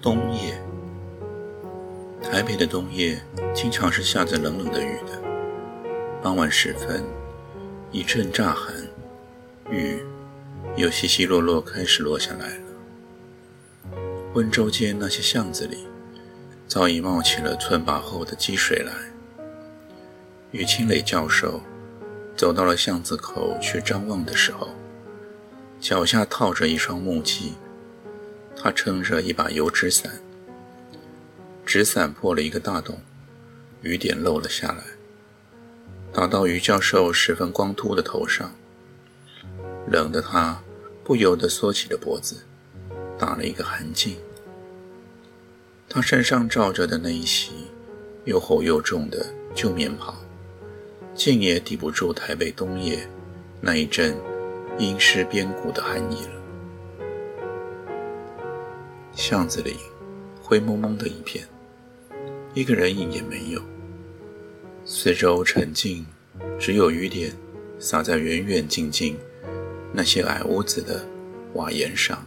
冬夜，台北的冬夜经常是下着冷冷的雨的。傍晚时分，一阵乍寒，雨又稀稀落落开始落下来了。温州街那些巷子里，早已冒起了寸把厚的积水来。于清磊教授走到了巷子口去张望的时候，脚下套着一双木屐。他撑着一把油纸伞，纸伞破了一个大洞，雨点漏了下来，打到于教授十分光秃的头上，冷得他不由得缩起了脖子，打了一个寒噤。他身上罩着的那一袭又厚又重的旧棉袍，竟也抵不住台北冬夜那一阵阴湿边骨的寒意了。巷子里灰蒙蒙的一片，一个人影也没有。四周沉静，只有雨点洒在远远近近那些矮屋子的瓦檐上，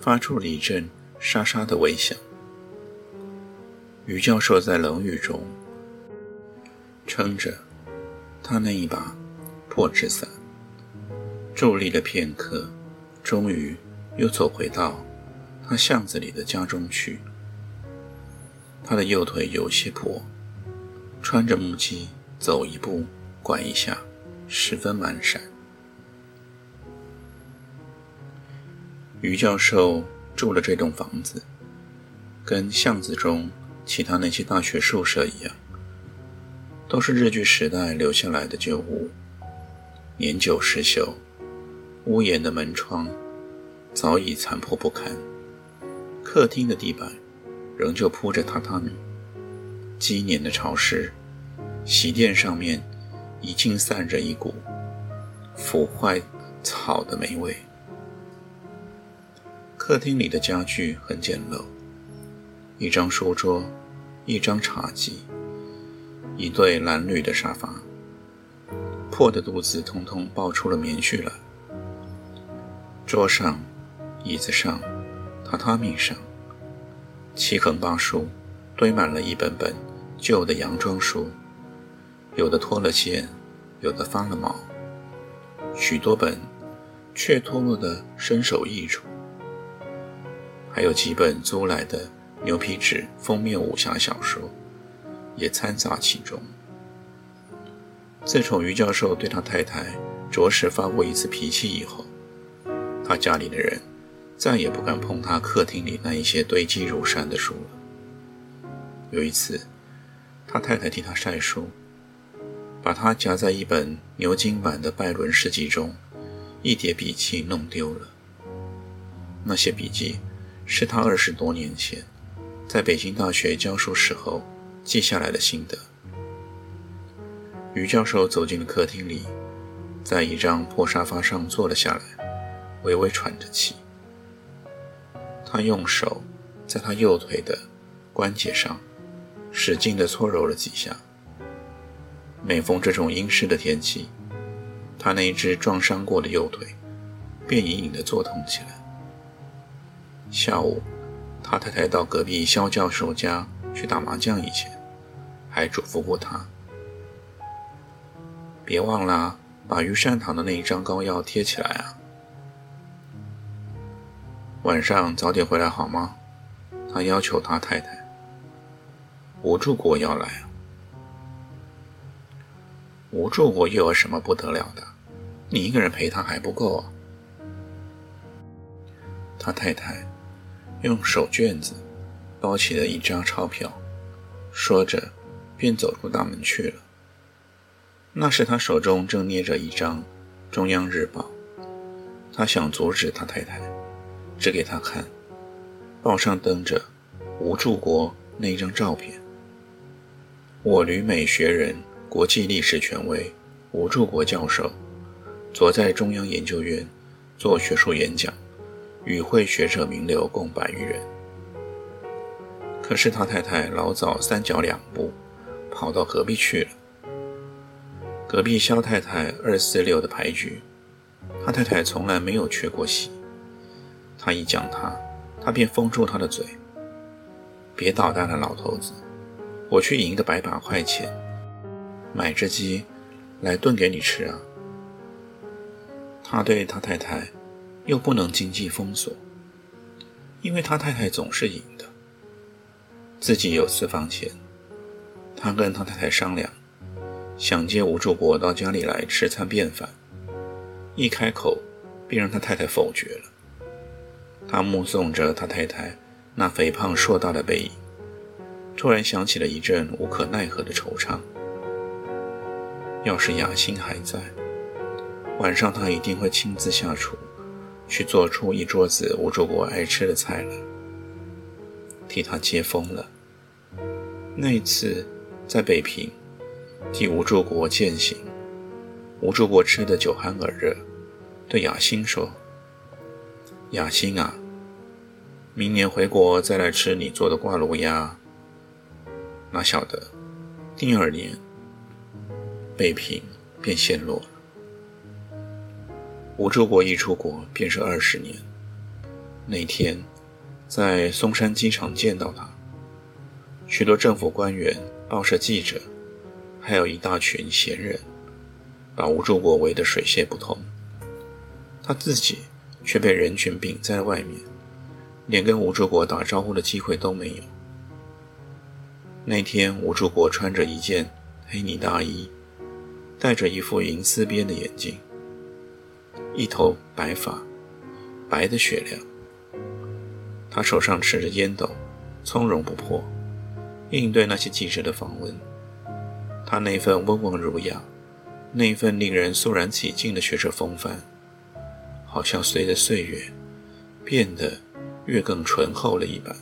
发出了一阵沙沙的微响。于教授在冷雨中撑着他那一把破纸伞，伫立了片刻，终于又走回到。他巷子里的家中去，他的右腿有些跛，穿着木屐走一步拐一下，十分蹒跚。于教授住了这栋房子，跟巷子中其他那些大学宿舍一样，都是日据时代留下来的旧屋，年久失修，屋檐的门窗早已残破不堪。客厅的地板仍旧铺着榻榻米，积年的潮湿，席垫上面已经散着一股腐坏草的霉味。客厅里的家具很简陋，一张书桌，一张茶几，一对蓝绿的沙发，破的肚子通通爆出了棉絮来。桌上，椅子上。榻榻米上七横八竖堆满了一本本旧的洋装书，有的脱了线，有的发了毛，许多本却脱落的身首异处，还有几本租来的牛皮纸封面武侠小说也掺杂其中。自从于教授对他太太着实发过一次脾气以后，他家里的人。再也不敢碰他客厅里那一些堆积如山的书了。有一次，他太太替他晒书，把他夹在一本牛津版的拜伦诗集中一叠笔记弄丢了。那些笔记是他二十多年前在北京大学教书时候记下来的心得。于教授走进了客厅里，在一张破沙发上坐了下来，微微喘着气。他用手在他右腿的关节上使劲地搓揉了几下。每逢这种阴湿的天气，他那一只撞伤过的右腿便隐隐地作痛起来。下午，他太太到隔壁肖教授家去打麻将以前，还嘱咐过他：别忘了把于善堂的那一张膏药贴起来啊。晚上早点回来好吗？他要求他太太。吴柱国要来啊。吴柱国又有什么不得了的？你一个人陪他还不够啊。他太太用手绢子包起了一张钞票，说着便走出大门去了。那时他手中正捏着一张《中央日报》，他想阻止他太太，指给他看，报上登着吴柱国那一张照片。我旅美学人、国际历史权威吴柱国教授，昨在中央研究院做学术演讲，与会学者名流共百余人。可是他太太老早三脚两步，跑到隔壁去了。隔壁肖太太二四六的牌局，他太太从来没有缺过席。他一讲他，他便封住他的嘴。别捣蛋了，老头子，我去赢个百把块钱，买只鸡来炖给你吃啊。他对他太太又不能经济封锁，因为他太太总是赢的。自己有私房钱，他跟他太太商量。想接吴柱国到家里来吃餐便饭，一开口便让他太太否决了。他目送着他太太那肥胖硕大的背影，突然想起了一阵无可奈何的惆怅。要是雅欣还在，晚上他一定会亲自下厨，去做出一桌子吴柱国爱吃的菜来，替他接风了。那一次在北平。替吴柱国践行，吴柱国吃得酒酣耳热，对雅欣说：“雅欣啊，明年回国再来吃你做的挂炉鸭。”哪晓得，第二年北平便陷落了。吴柱国一出国便是二十年。那天在松山机场见到他，许多政府官员、报社记者。还有一大群闲人，把吴柱国围得水泄不通，他自己却被人群屏在了外面，连跟吴柱国打招呼的机会都没有。那天，吴柱国穿着一件黑呢大衣，戴着一副银丝边的眼镜，一头白发，白的雪亮。他手上持着烟斗，从容不迫，应对那些记者的访问。他那份温文儒雅，那份令人肃然起敬的学者风范，好像随着岁月变得越更醇厚了一般。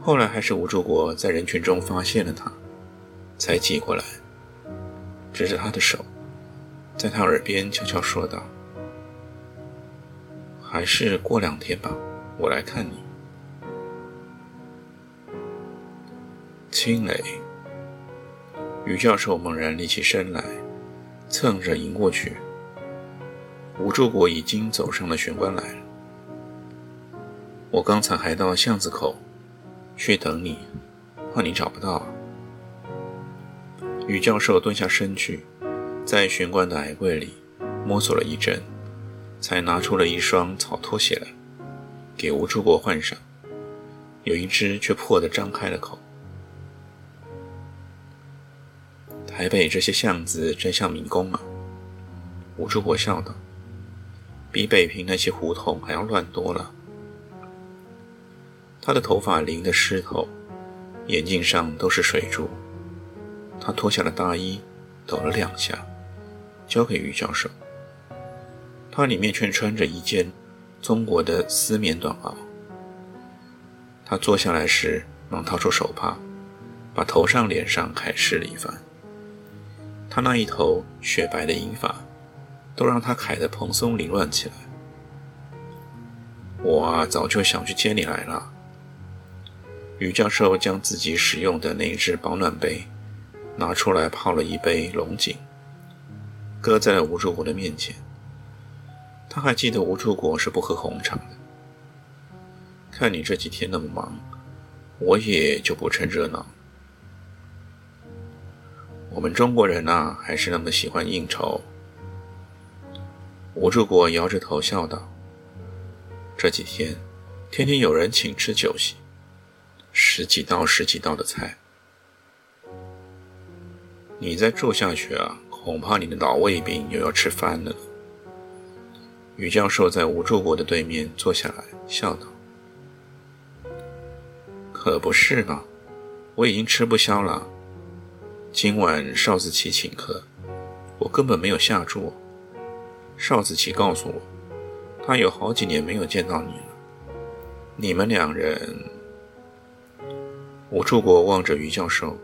后来还是吴柱国在人群中发现了他，才挤过来，指着他的手，在他耳边悄悄说道：“还是过两天吧，我来看你。”青雷。于教授猛然立起身来，蹭着迎过去。吴柱国已经走上了玄关来。我刚才还到巷子口去等你，怕你找不到。于教授蹲下身去，在玄关的矮柜里摸索了一阵，才拿出了一双草拖鞋来，给吴柱国换上。有一只却破得张开了口。台北这些巷子真像迷宫啊！吴柱国笑道：“比北平那些胡同还要乱多了。”他的头发淋得湿透，眼镜上都是水珠。他脱下了大衣，抖了两下，交给于教授。他里面却穿着一件中国的丝棉短袄。他坐下来时，忙掏出手帕，把头上、脸上揩拭了一番。他那一头雪白的银发，都让他揩得蓬松凌乱起来。我啊，早就想去接你来了。于教授将自己使用的那只保暖杯拿出来泡了一杯龙井，搁在了吴柱国的面前。他还记得吴柱国是不喝红茶的。看你这几天那么忙，我也就不趁热闹。我们中国人呐，还是那么喜欢应酬。吴柱国摇着头笑道：“这几天，天天有人请吃酒席，十几道、十几道的菜。你再住下去啊，恐怕你的老胃病又要吃翻了。”于教授在吴柱国的对面坐下来，笑道：“可不是嘛，我已经吃不消了。”今晚邵子琪请客，我根本没有下桌。邵子琪告诉我，他有好几年没有见到你了。你们两人，吴柱国望着于教授，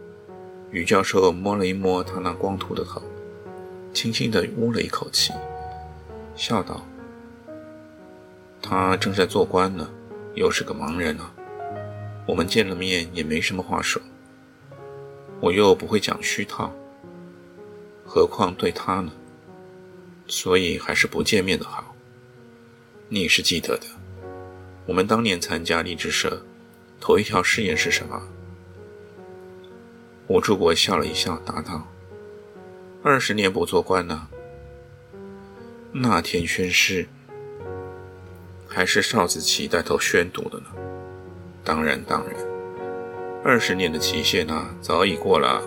于教授摸了一摸他那光秃的头，轻轻地呜了一口气，笑道：“他正在做官呢，又是个盲人呢。我们见了面也没什么话说。”我又不会讲虚套，何况对他呢？所以还是不见面的好。你是记得的，我们当年参加励志社，头一条誓言是什么？吴柱国笑了一笑，答道：“二十年不做官呢。”那天宣誓，还是邵子琪带头宣读的呢。当然，当然。二十年的期限呢，早已过了。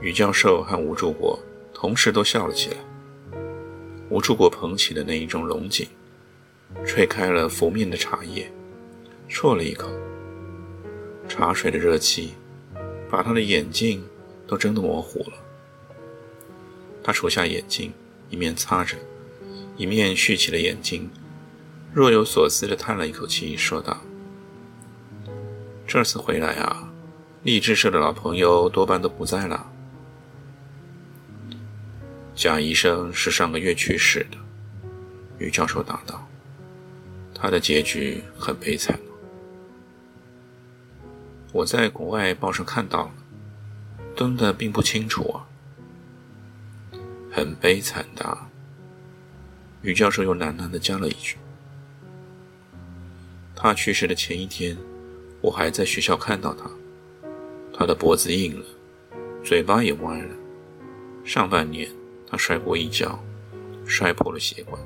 于教授和吴柱国同时都笑了起来。吴处国捧起的那一种龙井，吹开了浮面的茶叶，啜了一口。茶水的热气把他的眼睛都蒸得模糊了。他除下眼镜，一面擦着，一面蓄起了眼睛，若有所思地叹了一口气，说道。这次回来啊，励志社的老朋友多半都不在了。贾医生是上个月去世的，于教授答道：“他的结局很悲惨。我在国外报上看到了，登的并不清楚啊。很悲惨的。”于教授又喃喃地加了一句：“他去世的前一天。”我还在学校看到他，他的脖子硬了，嘴巴也歪了。上半年他摔过一跤，摔破了血管。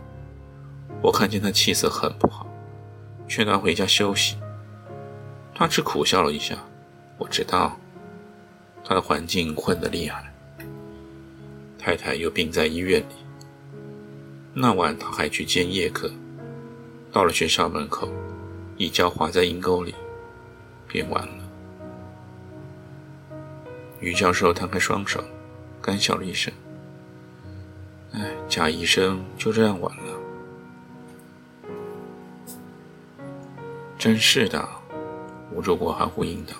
我看见他气色很不好，劝他回家休息。他只苦笑了一下。我知道他的环境混得厉害，太太又病在医院里。那晚他还去兼夜课，到了学校门口，一跤滑在阴沟里。便完了。于教授摊开双手，干笑了一声：“，贾医生就这样完了。”真是的，吴柱国含糊应道：“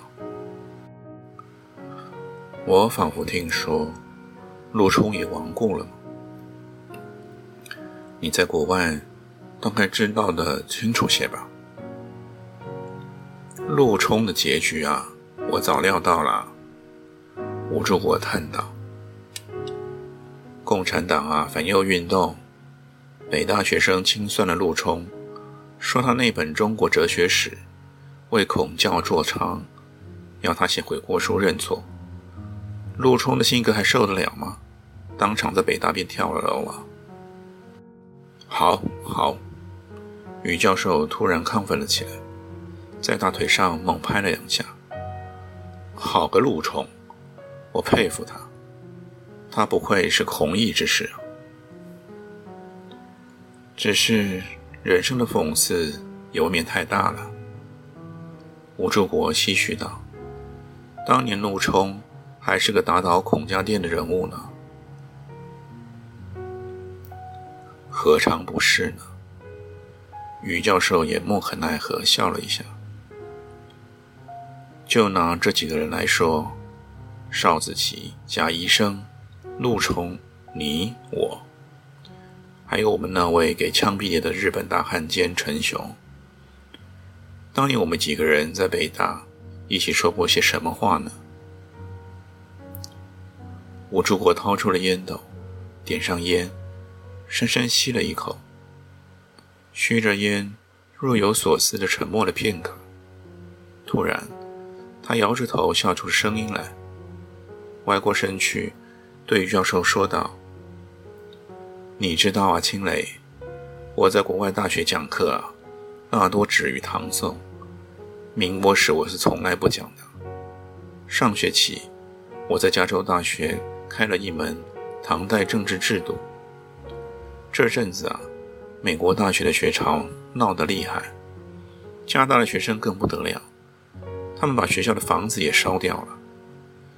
我仿佛听说，陆冲也亡故了。你在国外，大概知道的清楚些吧？”陆冲的结局啊，我早料到了。吴柱国叹道：“共产党啊，反右运动，北大学生清算了陆冲，说他那本中国哲学史为孔教作长，要他写悔过书认错。陆冲的性格还受得了吗？当场在北大便跳了楼啊！”好好，于教授突然亢奋了起来。在大腿上猛拍了两下。好个陆冲，我佩服他，他不愧是弘毅之士。只是人生的讽刺有免太大了。吴柱国唏嘘道：“当年陆冲还是个打倒孔家店的人物呢，何尝不是呢？”于教授也莫可奈何笑了一下。就拿这几个人来说，邵子琪、贾医生、陆冲、你、我，还有我们那位给枪毙了的日本大汉奸陈雄。当年我们几个人在北大一起说过些什么话呢？吴柱国掏出了烟斗，点上烟，深深吸了一口，吸着烟，若有所思地沉默了片刻，突然。他摇着头，笑出声音来，歪过身去，对教授说道：“你知道啊，青雷，我在国外大学讲课啊，大多止于唐宋，民国史我是从来不讲的。上学期，我在加州大学开了一门唐代政治制度。这阵子啊，美国大学的学潮闹得厉害，加拿大的学生更不得了。”他们把学校的房子也烧掉了，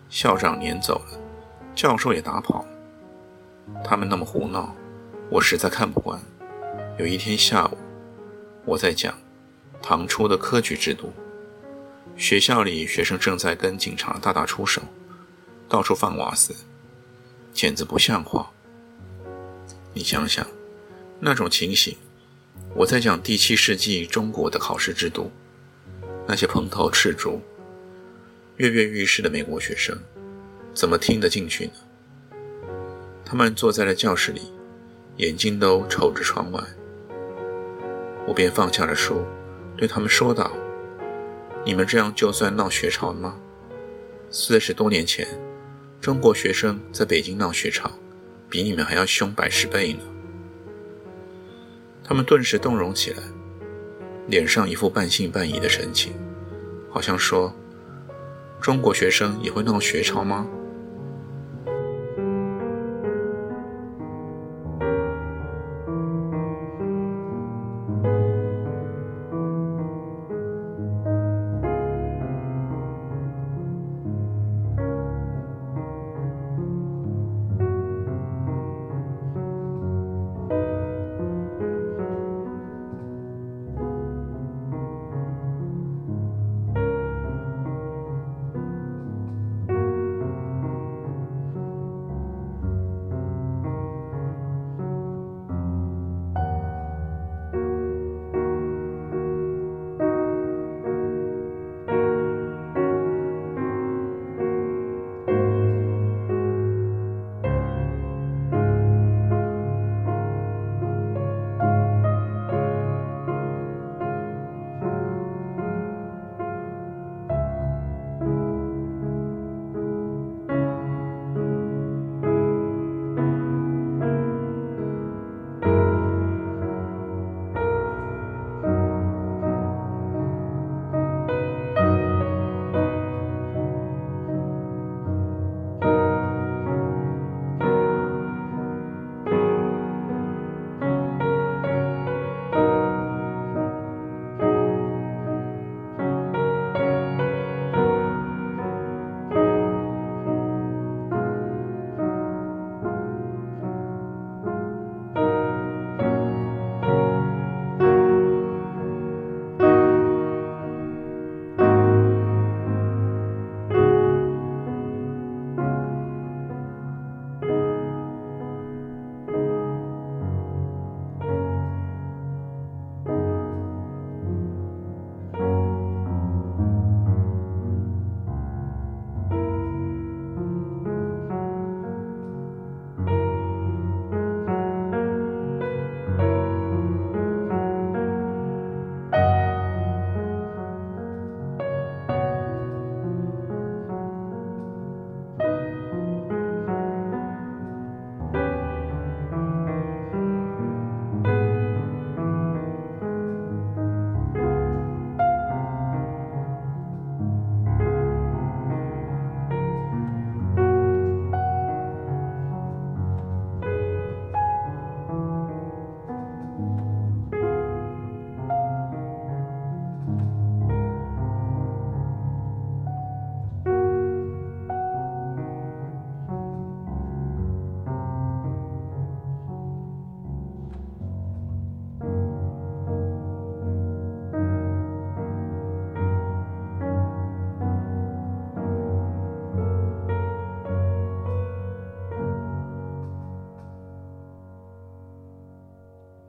校长撵走了，教授也打跑。他们那么胡闹，我实在看不惯。有一天下午，我在讲唐初的科举制度，学校里学生正在跟警察大打出手，到处放瓦斯，简直不像话。你想想，那种情形，我在讲第七世纪中国的考试制度，那些蓬头赤足、跃跃欲试的美国学生，怎么听得进去呢？他们坐在了教室里，眼睛都瞅着窗外。我便放下了书，对他们说道：“你们这样就算闹学潮了吗？四十多年前，中国学生在北京闹学潮。”比你们还要凶百十倍呢！他们顿时动容起来，脸上一副半信半疑的神情，好像说：“中国学生也会闹学潮吗？”